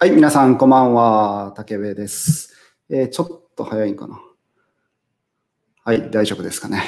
はい、皆さん、こんばんは。竹部です。えー、ちょっと早いんかな。はい、大丈夫ですかね。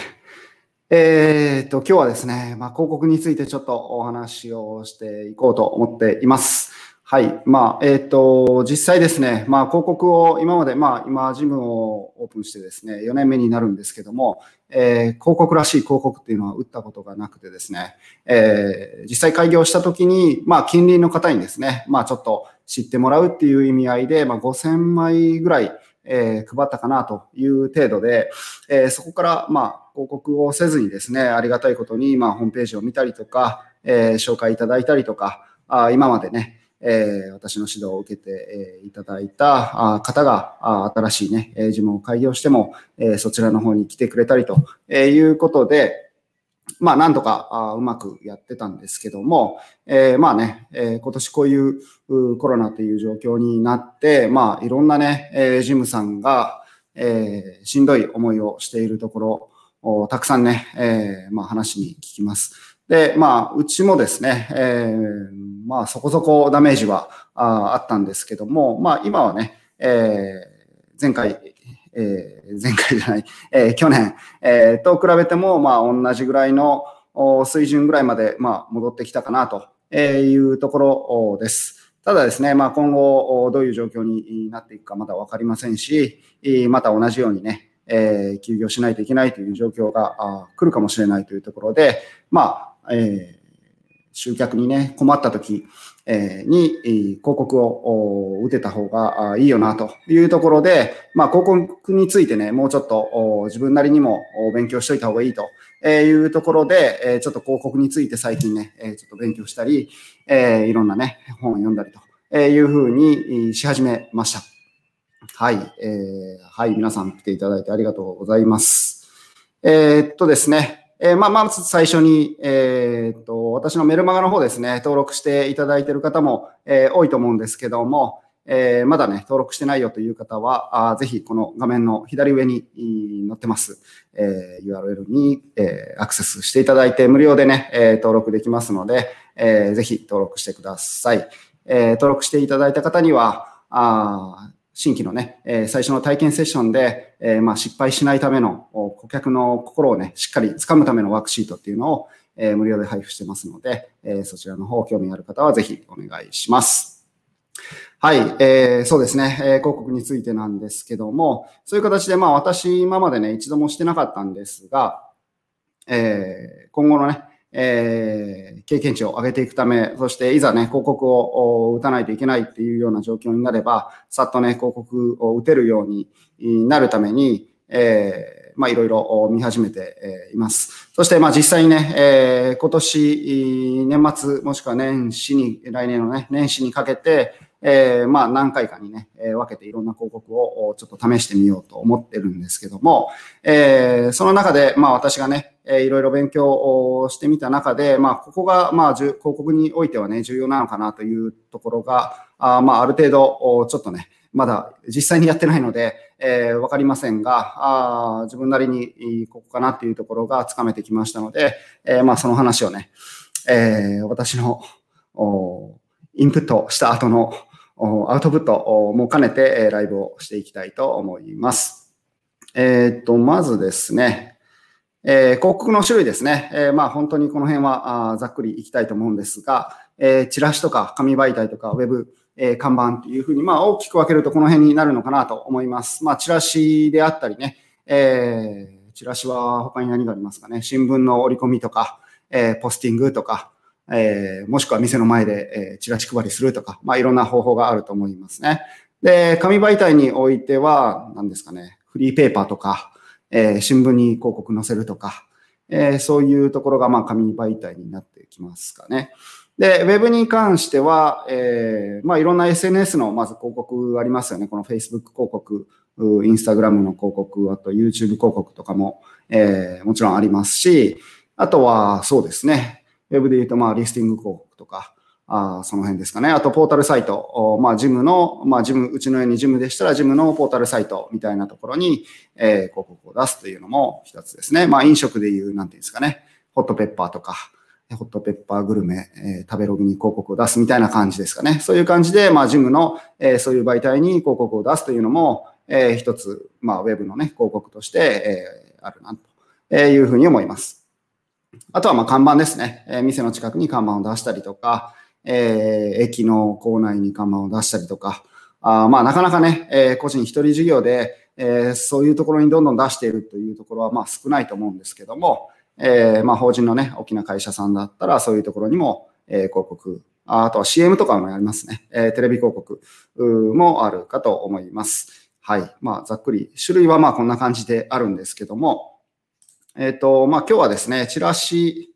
えー、っと、今日はですね、まあ、広告についてちょっとお話をしていこうと思っています。はい。まあ、えっ、と、実際ですね、まあ、広告を今まで、まあ、今、ジムをオープンしてですね、4年目になるんですけども、えー、広告らしい広告っていうのは打ったことがなくてですね、えー、実際開業した時に、まあ、近隣の方にですね、まあ、ちょっと知ってもらうっていう意味合いで、まあ、5000枚ぐらい、えー、配ったかなという程度で、えー、そこから、まあ、広告をせずにですね、ありがたいことに、まあ、ホームページを見たりとか、えー、紹介いただいたりとか、あ今までね、えー、私の指導を受けて、えー、いただいた方があ新しいね、ジムを開業しても、えー、そちらの方に来てくれたりということで、まあ、なんとかあうまくやってたんですけども、えー、まあね、えー、今年こういうコロナという状況になって、まあ、いろんなね、えー、ジムさんが、えー、しんどい思いをしているところをたくさんね、えー、まあ、話に聞きます。で、まあ、うちもですね、えー、まあ、そこそこダメージはああったんですけども、まあ、今はね、えー、前回、えー、前回じゃない、えー、去年、えー、と比べても、まあ、同じぐらいの水準ぐらいまで、まあ、戻ってきたかなというところです。ただですね、まあ、今後どういう状況になっていくかまだ分かりませんし、また同じようにね、え、休業しないといけないという状況が来るかもしれないというところで、まあ、えー集客にね、困った時、に広告を打てた方がいいよなというところで、まあ、広告についてね、もうちょっと自分なりにも勉強しといた方がいいというところで、ちょっと広告について最近ね、ちょっと勉強したり、いろんなね、本を読んだりというふうにし始めました。はい、えー、はい、皆さん来ていただいてありがとうございます。えー、っとですね、えー、まあ、まず最初に、えー、っと、私のメルマガの方ですね、登録していただいている方も、えー、多いと思うんですけども、えー、まだね、登録してないよという方は、あぜひこの画面の左上に載ってます、えー、URL に、えー、アクセスしていただいて無料でね、えー、登録できますので、えー、ぜひ登録してください。えー、登録していただいた方には、あ新規のね、え最初の体験セッションで、えまあ、失敗しないための顧客の心をね、しっかり掴むためのワークシートっていうのを、え無料で配布してますので、えそちらの方、興味ある方はぜひお願いします。はい、えー、そうですね、えー、広告についてなんですけども、そういう形で、まあ私今までね、一度もしてなかったんですが、えー、今後のね、えー、経験値を上げていくため、そしていざね、広告を打たないといけないっていうような状況になれば、さっとね、広告を打てるようになるために、えー、まあいろいろ見始めています。そしてまあ実際にね、えー、今年年末もしくは年始に、来年のね、年始にかけて、えー、まあ何回かにね、えー、分けていろんな広告をちょっと試してみようと思ってるんですけども、えー、その中で、まあ私がね、えいろいろ勉強をしてみた中で、まあここが、まあ広告においてはね、重要なのかなというところが、あまあある程度、ちょっとね、まだ実際にやってないので、えー、わかりませんが、あ自分なりにここかなっていうところがつかめてきましたので、えー、まあその話をね、えー、私のインプットした後のアウトプットも兼ねてえライブをしていきたいと思います。えっ、と、まずですね、えー、広告の種類ですね。えー、まあ本当にこの辺はあざっくりいきたいと思うんですが、えー、チラシとか紙媒体とかウェブ、えー、看板っていうふうに、まあ大きく分けるとこの辺になるのかなと思います。まあチラシであったりね、えー、チラシは他に何がありますかね。新聞の折り込みとか、えー、ポスティングとか、えー、もしくは店の前で、えー、チラシ配りするとか、まあいろんな方法があると思いますね。で、紙媒体においては、何ですかね、フリーペーパーとか、え、新聞に広告載せるとか、え、そういうところが、まあ、紙媒体になってきますかね。で、ウェブに関しては、えー、まあ、いろんな SNS の、まず広告ありますよね。この Facebook 広告、Instagram の広告、あと YouTube 広告とかも、えー、もちろんありますし、あとは、そうですね。ウェブで言うと、まあ、リスティング広告とか、あその辺ですかね。あと、ポータルサイト。まあ、ジムの、まあ、ジム、うちのようにジムでしたら、ジムのポータルサイトみたいなところに、えー、広告を出すというのも一つですね。まあ、飲食で言う、なんていうんですかね。ホットペッパーとか、ホットペッパーグルメ、えー、食べログに広告を出すみたいな感じですかね。そういう感じで、まあ、ジムの、えー、そういう媒体に広告を出すというのも、えー、一つ、まあ、ウェブのね、広告として、えー、あるな、というふうに思います。あとは、まあ、看板ですね。えー、店の近くに看板を出したりとか、えー、駅の構内に看板を出したりとか、あまあ、なかなかね、えー、個人一人事業で、えー、そういうところにどんどん出しているというところは、まあ、少ないと思うんですけども、えー、まあ、法人のね、大きな会社さんだったら、そういうところにも、えー、広告、あとは CM とかもありますね。えー、テレビ広告もあるかと思います。はい。まあ、ざっくり、種類はまあ、こんな感じであるんですけども、えっ、と、まあ、今日はですね、チラシ、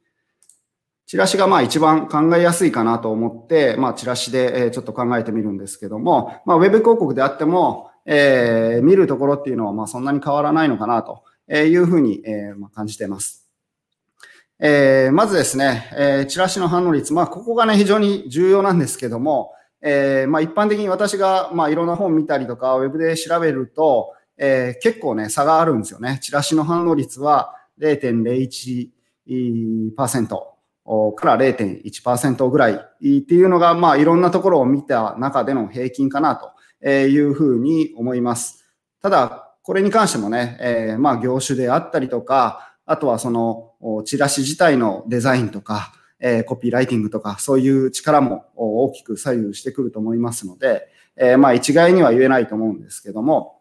チラシがまあ一番考えやすいかなと思って、まあ、チラシでちょっと考えてみるんですけども、まあ、ウェブ広告であっても、えー、見るところっていうのはまあそんなに変わらないのかなというふうに、え、まあ感じています。えー、まずですね、えー、チラシの反応率、まあ、ここがね、非常に重要なんですけども、えー、まあ、一般的に私が、まあ、いろんな本見たりとか、ウェブで調べると、えー、結構ね、差があるんですよね。チラシの反応率は0.01%から0.1%ぐらいっていうのが、まあ、いろんなところを見た中での平均かなというふうに思います。ただ、これに関してもね、えー、まあ、業種であったりとか、あとはそのチラシ自体のデザインとか、えー、コピーライティングとか、そういう力も大きく左右してくると思いますので、えー、まあ一概には言えないと思うんですけども、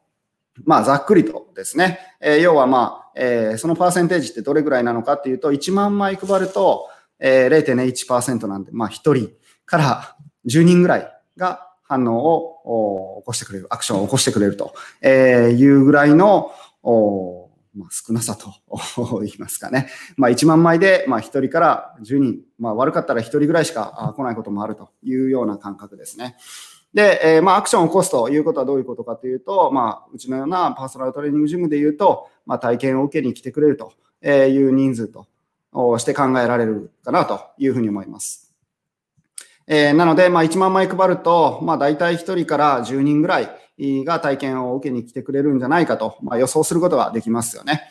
まあざっくりとですね、えー、要はまあ、えー、そのパーセンテージってどれぐらいなのかっていうと、1万枚配ると、えー、0.1%なんで、まあ1人から10人ぐらいが反応を起こしてくれる、アクションを起こしてくれるというぐらいのまあ、少なさと 言いますかね。まあ、1万枚で、まあ、1人から10人、まあ、悪かったら1人ぐらいしか来ないこともあるというような感覚ですね。で、えー、まあ、アクションを起こすということはどういうことかというと、まあ、うちのようなパーソナルトレーニングジムで言うと、まあ、体験を受けに来てくれるという人数とをして考えられるかなというふうに思います。えー、なので、まあ、1万枚配ると、まあ、大体1人から10人ぐらい、が体験を受けに来てくれるんじゃないかと、まあ、予想することができますよね。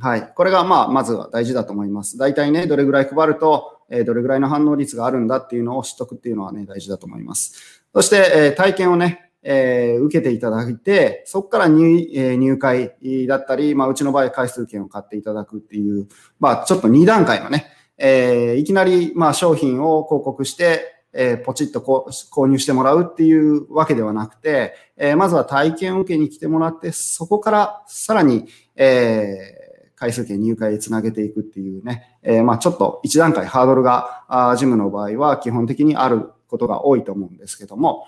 はい。これが、まあ、まずは大事だと思います。大体ね、どれぐらい配ると、えどれぐらいの反応率があるんだっていうのを知っとくっていうのはね、大事だと思います。そして、え体験をね、えー、受けていただいて、そこから入,、えー、入会だったり、まあ、うちの場合、回数券を買っていただくっていう、まあ、ちょっと2段階のね、えー、いきなり、まあ、商品を広告して、えー、ポチッとこう購入してもらうっていうわけではなくて、えー、まずは体験を受けに来てもらって、そこからさらに、えー、回数券入会へつなげていくっていうね、えー、まあちょっと一段階ハードルが、あジムの場合は基本的にあることが多いと思うんですけども、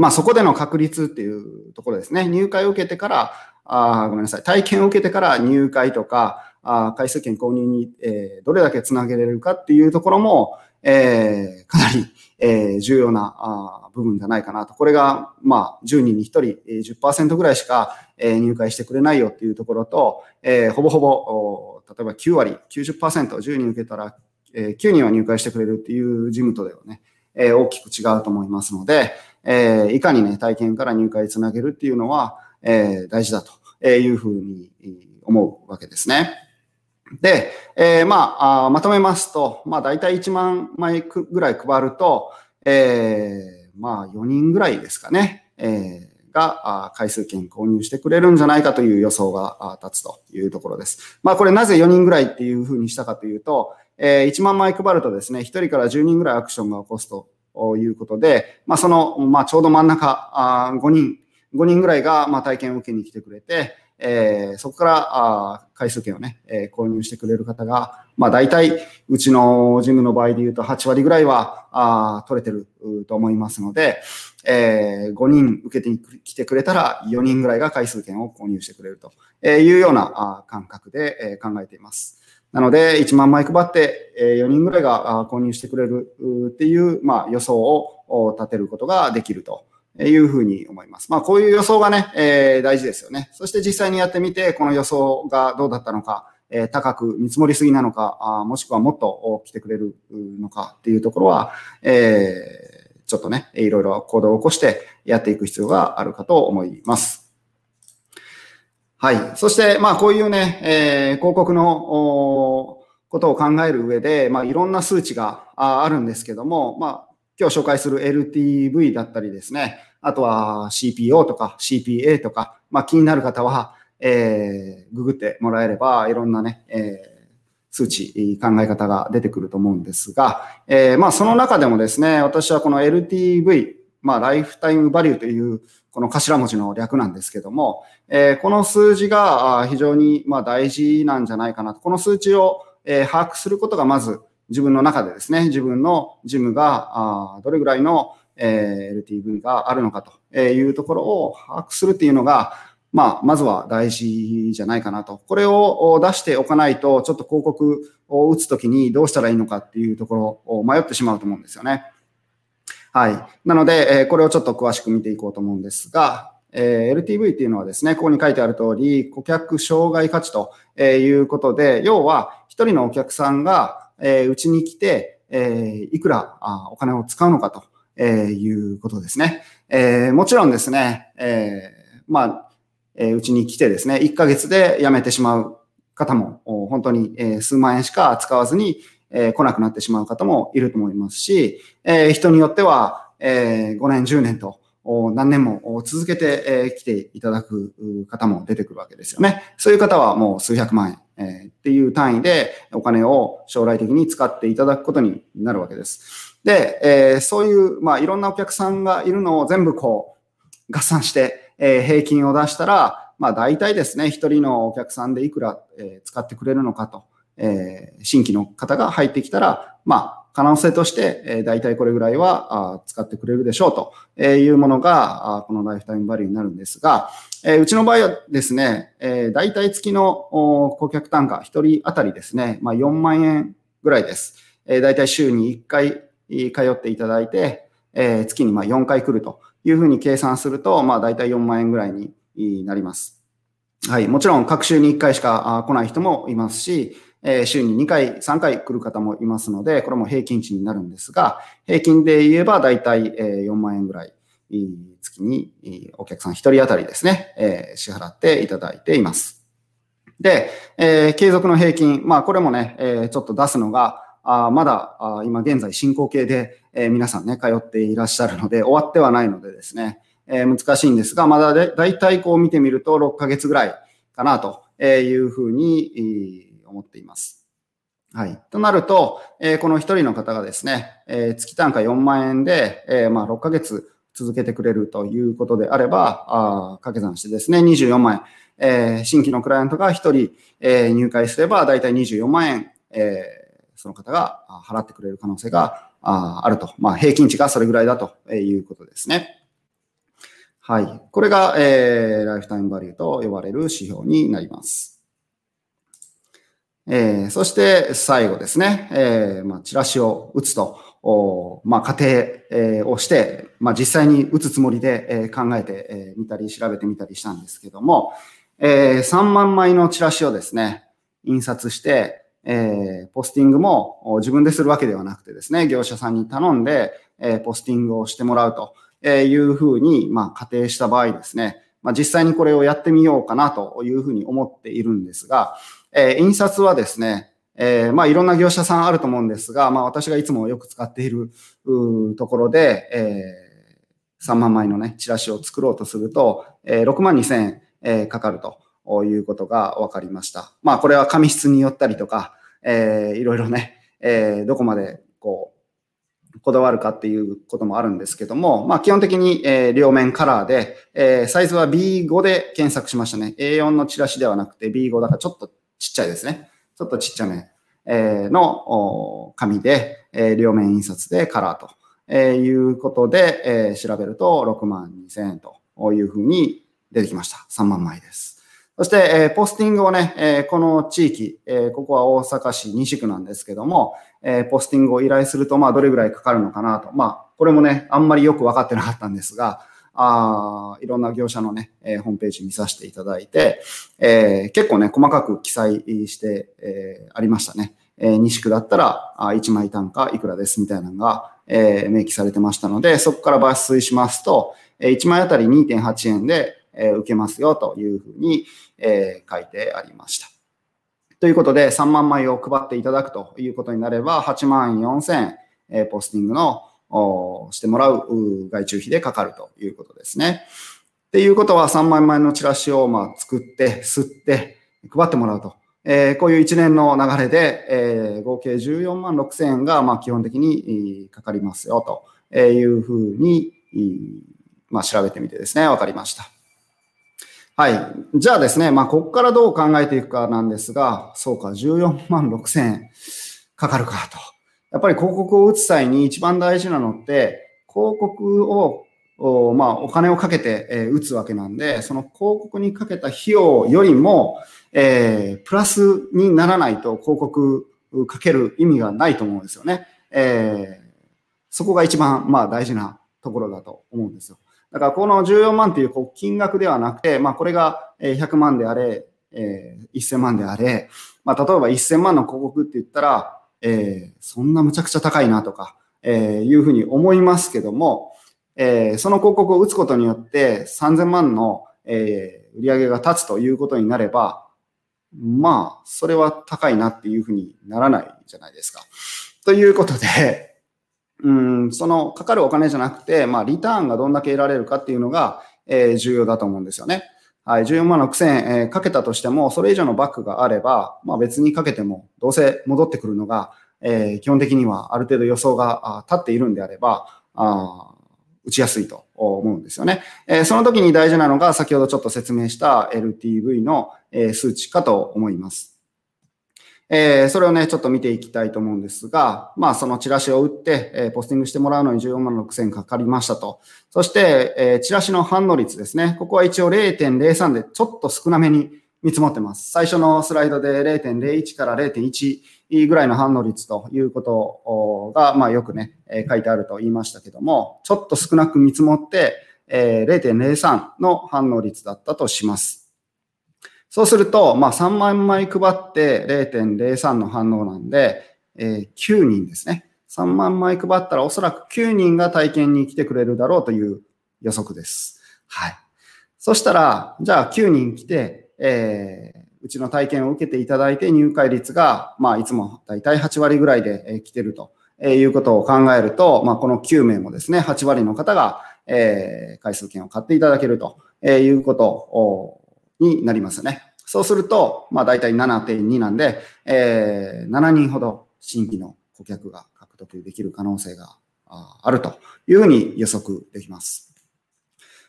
まあそこでの確率っていうところですね。入会を受けてから、あごめんなさい、体験を受けてから入会とか、あ回数券購入に、えー、どれだけつなげれるかっていうところも、えー、かなり、えー、重要なあ部分じゃないかなと。これが、まあ、10人に1人、えー、10%ぐらいしか、えー、入会してくれないよっていうところと、えー、ほぼほぼ、例えば9割、90%、10人受けたら、えー、9人は入会してくれるっていう事務とではね、えー、大きく違うと思いますので、えー、いかにね、体験から入会つなげるっていうのは、えー、大事だというふうに思うわけですね。で、えー、まああ、まとめますと、まあ、大体1万枚ぐらい配ると、えー、まあ、4人ぐらいですかね、えー、が回数券購入してくれるんじゃないかという予想が立つというところです。まあ、これなぜ4人ぐらいっていうふうにしたかというと、えー、1万枚配るとですね、1人から10人ぐらいアクションが起こすとということで、まあ、その、まあ、ちょうど真ん中、あ5人、5人ぐらいが、まあ、体験を受けに来てくれて、えー、そこからあ回数券をね、えー、購入してくれる方が、まあ大体、うちのジムの場合で言うと8割ぐらいはあ取れてると思いますので、えー、5人受けてきてくれたら4人ぐらいが回数券を購入してくれるというような感覚で考えています。なので、1万枚配って、4人ぐらいが購入してくれるっていう、まあ、予想を立てることができるというふうに思います。まあ、こういう予想がね、えー、大事ですよね。そして実際にやってみて、この予想がどうだったのか、えー、高く見積もりすぎなのか、あもしくはもっと来てくれるのかっていうところは、えー、ちょっとね、いろいろ行動を起こしてやっていく必要があるかと思います。はい。そして、まあ、こういうね、えー、広告のことを考える上で、まあ、いろんな数値があるんですけども、まあ、今日紹介する LTV だったりですね、あとは CPO とか CPA とか、まあ、気になる方は、えー、ググってもらえれば、いろんなね、えー、数値、考え方が出てくると思うんですが、えー、まあ、その中でもですね、私はこの LTV、まあ、ライフタイムバリューというこの頭文字の略なんですけども、え、この数字が非常にまあ大事なんじゃないかなと。この数値をえ把握することがまず自分の中でですね、自分のジムがあどれぐらいのえ LTV があるのかというところを把握するっていうのが、まあ、まずは大事じゃないかなと。これを出しておかないと、ちょっと広告を打つときにどうしたらいいのかっていうところを迷ってしまうと思うんですよね。はい。なので、えこれをちょっと詳しく見ていこうと思うんですが、え LTV っていうのはですね、ここに書いてある通り、顧客障害価値ということで、要は一人のお客さんがうちに来て、えいくらお金を使うのかということですね。えもちろんですね、えまあ、うちに来てですね、1ヶ月で辞めてしまう方も、本当に数万円しか使わずに、え、来なくなってしまう方もいると思いますし、え、人によっては、え、5年、10年と何年も続けて来ていただく方も出てくるわけですよね。そういう方はもう数百万円っていう単位でお金を将来的に使っていただくことになるわけです。で、えそういう、まあ、いろんなお客さんがいるのを全部こう合算して、え平均を出したら、まあ大体ですね、一人のお客さんでいくら、使ってくれるのかとえー、新規の方が入ってきたら、まあ、可能性として、えー、大体これぐらいは使ってくれるでしょうというものが、このライフタイムバリューになるんですが、えー、うちの場合はですね、えー、大体月の顧客単価1人当たりですね、まあ、4万円ぐらいです。えー、大体週に1回通っていただいて、えー、月にまあ4回来るというふうに計算すると、まあ、大体4万円ぐらいになります。はい。もちろん、各週に1回しか来ない人もいますし、え週に2回、3回来る方もいますので、これも平均値になるんですが、平均で言えばだいたい4万円ぐらい、月にお客さん1人当たりですね、え支払っていただいています。で、え継続の平均、まあこれもね、えちょっと出すのが、あまだあ今現在進行形で、え皆さんね、通っていらっしゃるので、終わってはないのでですね、え難しいんですが、まだだいたいこう見てみると6ヶ月ぐらいかなというふうに、思っています。はい。となると、えー、この一人の方がですね、えー、月単価4万円で、えー、まあ6ヶ月続けてくれるということであれば、あ掛け算してですね、24万円、えー、新規のクライアントが1人、えー、入会すれば、だいたい24万円、えー、その方が払ってくれる可能性があると。まあ、平均値がそれぐらいだということですね。はい。これが、えー、ライフタイムバリューと呼ばれる指標になります。えー、そして最後ですね、えー、まあ、チラシを打つと、おまあ、仮定、えー、をして、まあ、実際に打つつもりで、えー、考えてみ、えー、たり調べてみたりしたんですけども、えー、3万枚のチラシをですね、印刷して、えー、ポスティングも自分でするわけではなくてですね、業者さんに頼んで、えー、ポスティングをしてもらうというふうに、まあ、仮定した場合ですね、まあ、実際にこれをやってみようかなというふうに思っているんですが、え、印刷はですね、え、まあいろんな業者さんあると思うんですが、まあ私がいつもよく使っているところで、え、3万枚のね、チラシを作ろうとすると、え、6万2千円、え、かかるということが分かりました。まあこれは紙質によったりとか、えー、いろいろね、え、どこまでこう、こだわるかっていうこともあるんですけども、まあ基本的に、え、両面カラーで、え、サイズは B5 で検索しましたね。A4 のチラシではなくて B5 だからちょっとちっちゃいですね。ちょっとちっちゃめ、えの紙で、え両面印刷でカラーと、えいうことで、え調べると6万2000円というふうに出てきました。3万枚です。そして、えポスティングをね、えこの地域、えここは大阪市西区なんですけども、えポスティングを依頼すると、まあ、どれぐらいかかるのかなと。まあ、これもね、あんまりよく分かってなかったんですが、あいろんな業者のね、えー、ホームページ見させていただいて、えー、結構ね、細かく記載して、えー、ありましたね。えー、西区だったら、あ1枚単価いくらですみたいなのが、えー、明記されてましたので、そこから抜粋しますと、えー、1枚あたり2.8円で、えー、受けますよというふうに、えー、書いてありました。ということで、3万枚を配っていただくということになれば、8万4000、えポスティングのしてもらう外注費でかかるということですね。っていうことは3万枚のチラシをま作って、吸って、配ってもらうと。えー、こういう一年の流れで、えー、合計14万6千円がまあ基本的にかかりますよというふうに、まあ、調べてみてですね、わかりました。はい。じゃあですね、まあ、ここからどう考えていくかなんですが、そうか、14万6千円かかるかと。やっぱり広告を打つ際に一番大事なのって、広告をおまあ、お金をかけて、えー、打つわけなんで、その広告にかけた費用よりも、えー、プラスにならないと広告かける意味がないと思うんですよね。えー、そこが一番、まあ、大事なところだと思うんですよ。だからこの14万というこう金額ではなくて、まあ、これが100万であれ、えー、1000万であれ、まあ、例えば1000万の広告って言ったら、えー、そんなむちゃくちゃ高いなとか、えー、いうふうに思いますけども、えー、その広告を打つことによって3000万の、え、売り上げが立つということになれば、まあ、それは高いなっていうふうにならないじゃないですか。ということで、うん、そのかかるお金じゃなくて、まあ、リターンがどんだけ得られるかっていうのが、えー、重要だと思うんですよね。はい、14万6千円、えー、かけたとしても、それ以上のバックがあれば、まあ別にかけても、どうせ戻ってくるのが、えー、基本的にはある程度予想が立っているんであれば、あ打ちやすいと思うんですよね。えー、その時に大事なのが、先ほどちょっと説明した LTV の、えー、数値かと思います。えー、それをね、ちょっと見ていきたいと思うんですが、まあ、そのチラシを打って、えー、ポスティングしてもらうのに14万6千かかりましたと。そして、えー、チラシの反応率ですね。ここは一応0.03でちょっと少なめに見積もってます。最初のスライドで0.01から0.1ぐらいの反応率ということが、まあ、よくね、え書いてあると言いましたけども、ちょっと少なく見積もって、え0.03の反応率だったとします。そうすると、まあ、3万枚配って0.03の反応なんで、えー、9人ですね。3万枚配ったらおそらく9人が体験に来てくれるだろうという予測です。はい。そしたら、じゃあ9人来て、えー、うちの体験を受けていただいて入会率が、まあ、いつもだいたい8割ぐらいで来てるということを考えると、まあ、この9名もですね、8割の方が、えー、回数券を買っていただけるということをになりますよね。そうすると、まあ大体7.2なんで、えー、7人ほど新規の顧客が獲得できる可能性があるというふうに予測できます。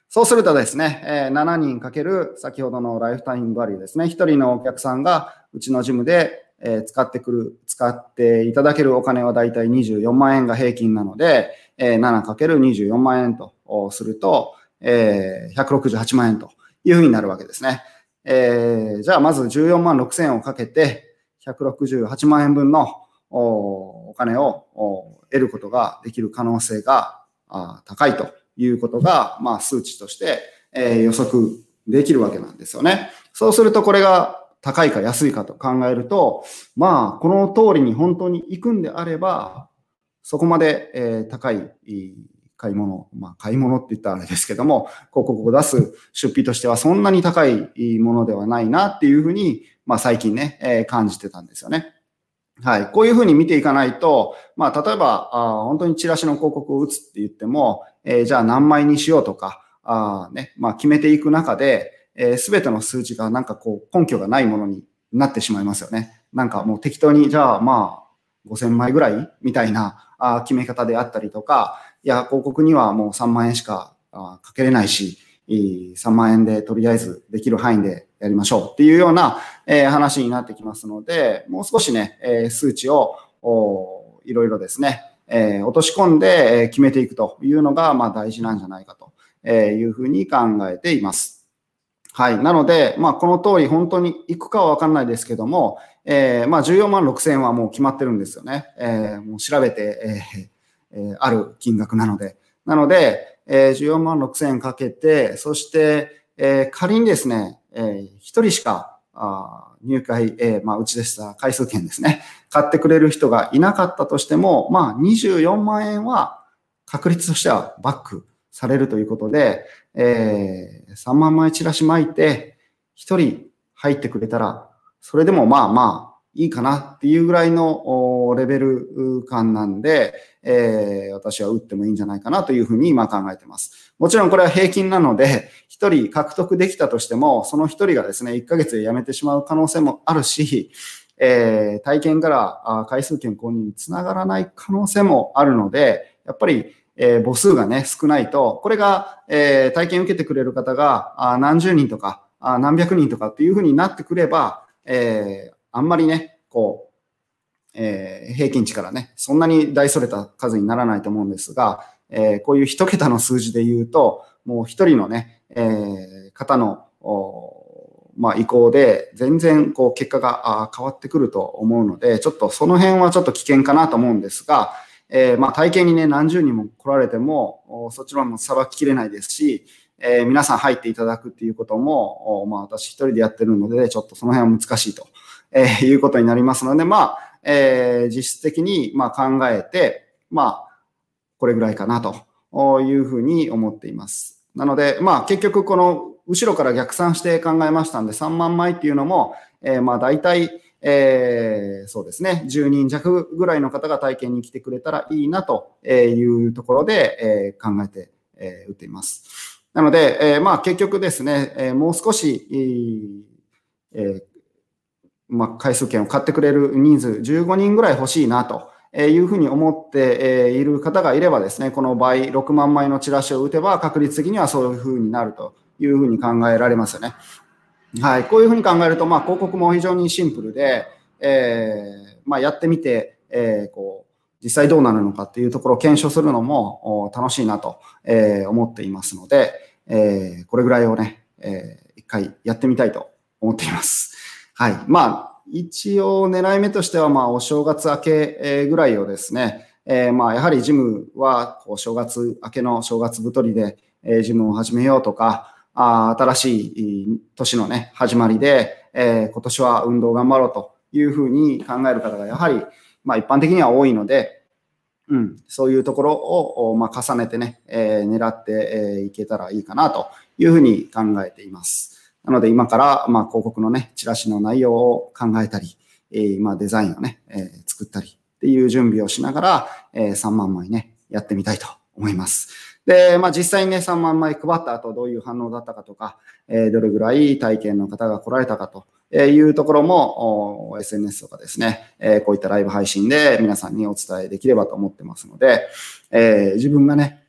そうするとですね、え、7人かける先ほどのライフタイムバリューですね、1人のお客さんがうちのジムでえ使ってくる、使っていただけるお金はだいたい24万円が平均なので、え 7×24 万円とすると、え168万円というふうになるわけですね。えー、じゃあまず14万6千円をかけて、168万円分のお金を得ることができる可能性が高いということが、まあ、数値として、え予測できるわけなんですよね。そうするとこれが高いか安いかと考えると、まあ、この通りに本当に行くんであれば、そこまで、え高い買い物、まあ、買い物って言ったらあれですけども、広告を出す出費としてはそんなに高いものではないなっていうふうに、まあ、最近ね、え、感じてたんですよね。はい。こういうふうに見ていかないと、まあ、例えば、あ本当にチラシの広告を打つって言っても、えー、じゃあ何枚にしようとか、あね、まあ、決めていく中で、す、えー、べ、ての数字がなんかこう根拠がないものになってしまいますよね。なんかもう適当に、じゃあまあ、5000枚ぐらいみたいなあ決め方であったりとか、いや、広告にはもう3万円しかかけれないし、3万円でとりあえずできる範囲でやりましょうっていうような、え話になってきますので、もう少しね、え数値をいろいろですね、え落とし込んで決めていくというのが、ま大事なんじゃないかというふうに考えています。はい。なので、まあ、この通り本当に行くかはわかんないですけども、えー、まあ、14万6千円はもう決まってるんですよね。えー、もう調べて、えーえある金額なので。なので、え14万6千円かけて、そして、え仮にですね、え1人しかあ入会、えー、まあ、うちでした回数券ですね。買ってくれる人がいなかったとしても、まあ、24万円は確率としてはバックされるということで、えー、3万枚チラシ巻いて、1人入ってくれたら、それでもまあまあ、いいかなっていうぐらいのレベル感なんで、えー、私は打ってもいいんじゃないかなというふうに今考えてます。もちろんこれは平均なので、1人獲得できたとしても、その1人がですね、1ヶ月で辞めてしまう可能性もあるし、えー、体験から回数券購入につながらない可能性もあるので、やっぱりえー、母数がね、少ないと、これが、えー、体験受けてくれる方があ何十人とかあ何百人とかっていうふうになってくれば、えー、あんまりね、こう、えー、平均値からね、そんなに大それた数にならないと思うんですが、えー、こういう一桁の数字で言うと、もう一人のね、えー、方の、まあ、意向で全然こう結果が変わってくると思うので、ちょっとその辺はちょっと危険かなと思うんですが、えー、まあ体験にね、何十人も来られても、そちらもさばききれないですし、え、皆さん入っていただくっていうことも、まあ私一人でやってるので、ちょっとその辺は難しいと、えー、いうことになりますので、まあ、えー、実質的にまあ考えて、まあ、これぐらいかなというふうに思っています。なので、まあ結局この後ろから逆算して考えましたんで、3万枚っていうのも、えー、まあ大体、えー、そうですね、10人弱ぐらいの方が体験に来てくれたらいいなというところで、えー、考えて、えー、打っています。なので、えー、まあ結局ですね、えー、もう少し、えーまあ、回数券を買ってくれる人数15人ぐらい欲しいなというふうに思っている方がいればですね、この倍6万枚のチラシを打てば確率的にはそういうふうになるというふうに考えられますよね。はい、こういうふうに考えると、まあ、広告も非常にシンプルで、えーまあ、やってみて、えー、こう実際どうなるのかっていうところを検証するのも楽しいなと、えー、思っていますので、え、これぐらいをね、えー、一回やってみたいと思っています。はい。まあ、一応狙い目としては、まあ、お正月明けぐらいをですね、えー、まあ、やはりジムは、こう、正月明けの正月太りで、え、ジムを始めようとか、あ新しい年のね、始まりで、えー、今年は運動頑張ろうというふうに考える方がやはり、まあ一般的には多いので、うん、そういうところを、まあ、重ねてね、えー、狙ってい、えー、けたらいいかなというふうに考えています。なので今から、まあ、広告のね、チラシの内容を考えたり、えー、まあ、デザインをね、えー、作ったりっていう準備をしながら、えー、3万枚ね、やってみたいと思います。で、まあ実際にね、3万枚配った後どういう反応だったかとか、えー、どれぐらい体験の方が来られたかというところも、SNS とかですね、えー、こういったライブ配信で皆さんにお伝えできればと思ってますので、えー、自分がね、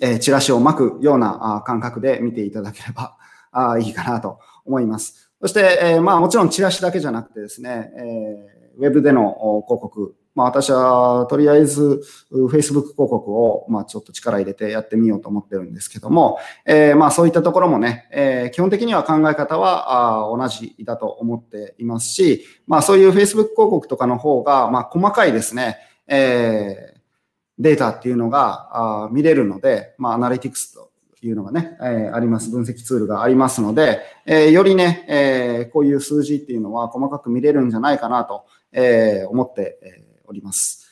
えー、チラシを巻くような感覚で見ていただければあいいかなと思います。そして、えー、まあもちろんチラシだけじゃなくてですね、えー、ウェブでの広告、まあ、私はとりあえず Facebook 広告をまあちょっと力入れてやってみようと思ってるんですけども、えー、まあそういったところもね、えー、基本的には考え方はあ同じだと思っていますし、まあそういう Facebook 広告とかの方がまあ細かいですね、えー、データっていうのがあ見れるので、まあアナリティクスとていうのがね、えー、あります。分析ツールがありますので、えー、よりね、えー、こういう数字っていうのは細かく見れるんじゃないかなと、えー、思って、えーおります。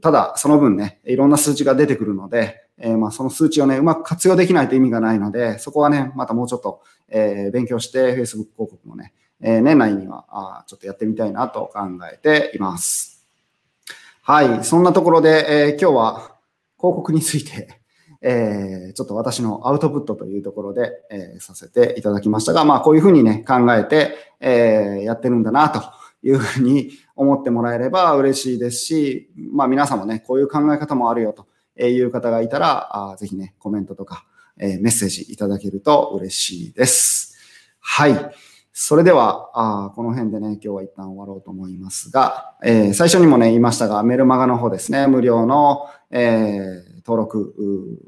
ただ、その分ね、いろんな数値が出てくるので、えー、まあその数値をね、うまく活用できないと意味がないので、そこはね、またもうちょっと、えー、勉強して、Facebook 広告もね、えー、年内にはあちょっとやってみたいなと考えています。はい、そんなところで、えー、今日は広告について、えー、ちょっと私のアウトプットというところで、えー、させていただきましたが、まあこういうふうにね、考えて、えー、やってるんだなというふうに思ってもらえれば嬉しいですし、まあ皆さんもね、こういう考え方もあるよという方がいたら、あぜひね、コメントとか、えメッセージいただけると嬉しいですはい。それでは、あこの辺でね、今日は一旦終わろうと思いますが、え、最初にもね、言いましたが、メルマガの方ですね、無料の、えー、登録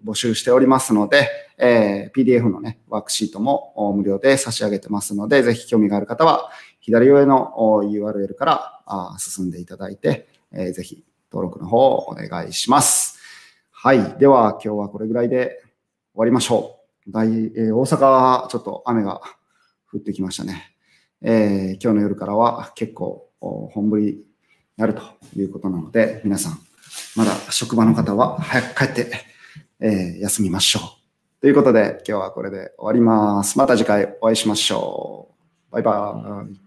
募集しておりますので、え、PDF のね、ワークシートも無料で差し上げてますので、ぜひ興味がある方は、左上の URL から進んでいただいて、えー、ぜひ登録の方をお願いします。はい。では、今日はこれぐらいで終わりましょう。大え、大阪はちょっと雨が降ってきましたね。えー、今日の夜からは結構本降りになるということなので、皆さん、まだ職場の方は早く帰って、えー、休みましょう。ということで、今日はこれで終わります。また次回お会いしましょう。バイバーイ。